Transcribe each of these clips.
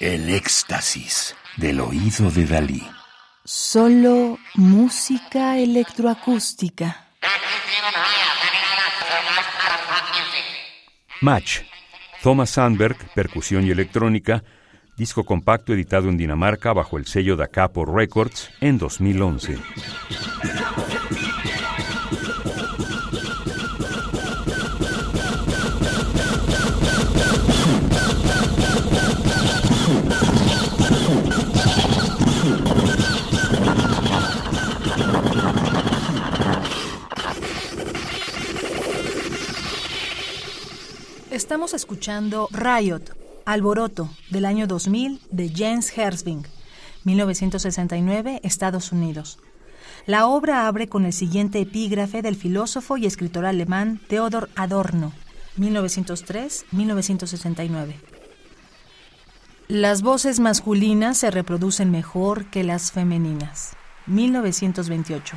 El éxtasis del oído de Dalí. Solo música electroacústica. Match. Thomas Sandberg, percusión y electrónica, disco compacto editado en Dinamarca bajo el sello Da Capo Records en 2011. Estamos escuchando Riot, Alboroto, del año 2000, de Jens Herzing, 1969, Estados Unidos. La obra abre con el siguiente epígrafe del filósofo y escritor alemán Theodor Adorno, 1903-1969. Las voces masculinas se reproducen mejor que las femeninas. 1928.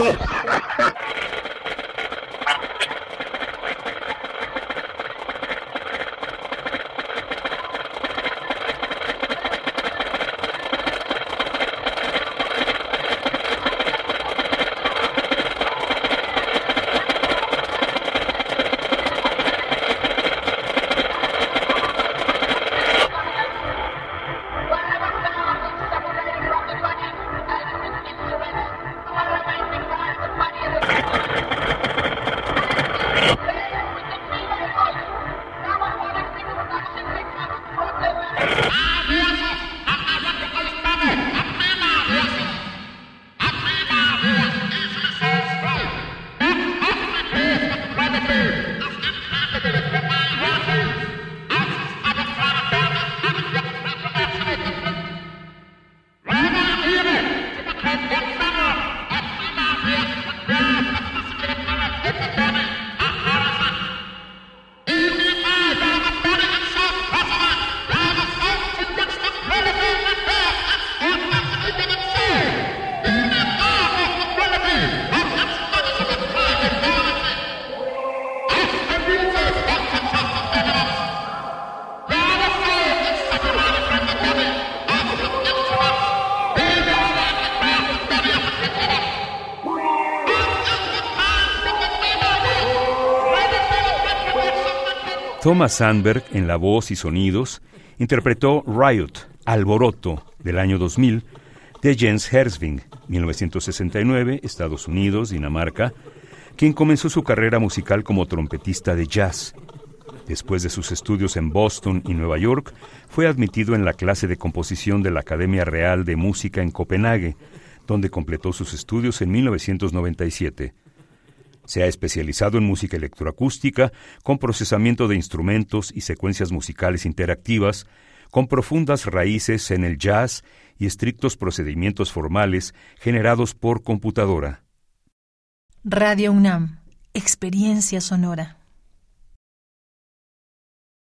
Oh! Thomas Sandberg, en la voz y sonidos, interpretó Riot, Alboroto, del año 2000, de Jens Herzing, 1969, Estados Unidos, Dinamarca, quien comenzó su carrera musical como trompetista de jazz. Después de sus estudios en Boston y Nueva York, fue admitido en la clase de composición de la Academia Real de Música en Copenhague, donde completó sus estudios en 1997. Se ha especializado en música electroacústica, con procesamiento de instrumentos y secuencias musicales interactivas, con profundas raíces en el jazz y estrictos procedimientos formales generados por computadora. Radio UNAM, experiencia sonora.